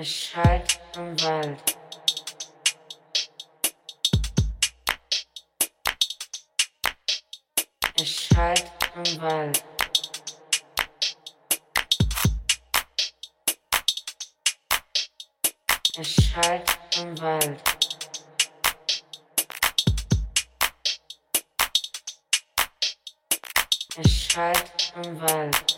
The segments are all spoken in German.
Es schallt im Wald. Es schallt im Wald. Es schallt im Wald. Es schallt im Wald.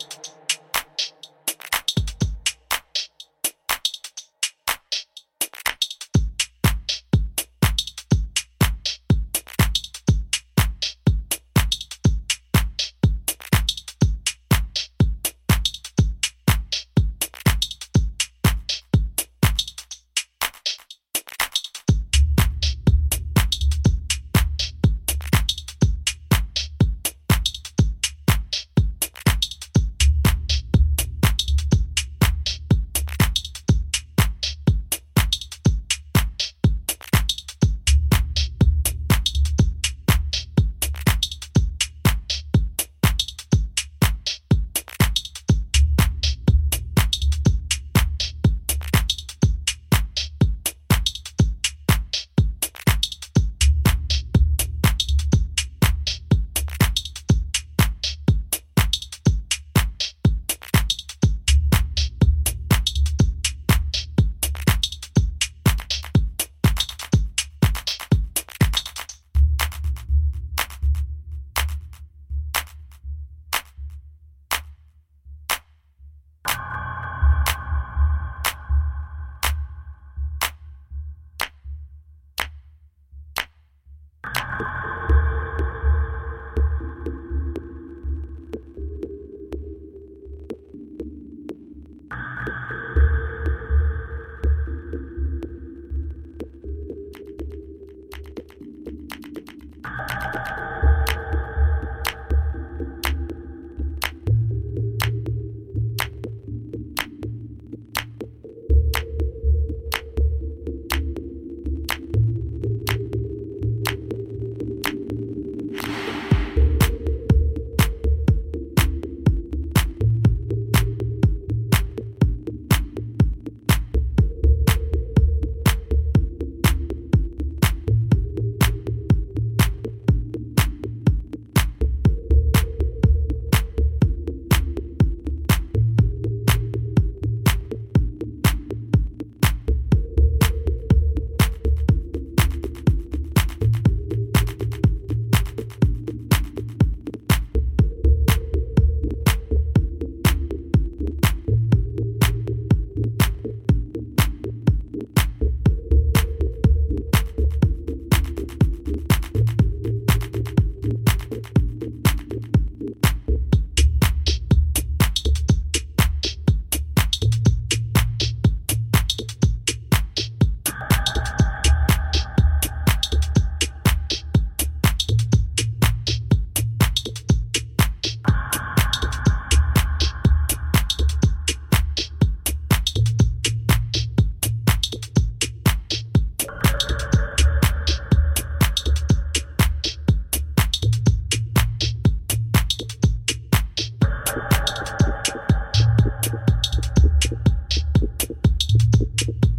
you.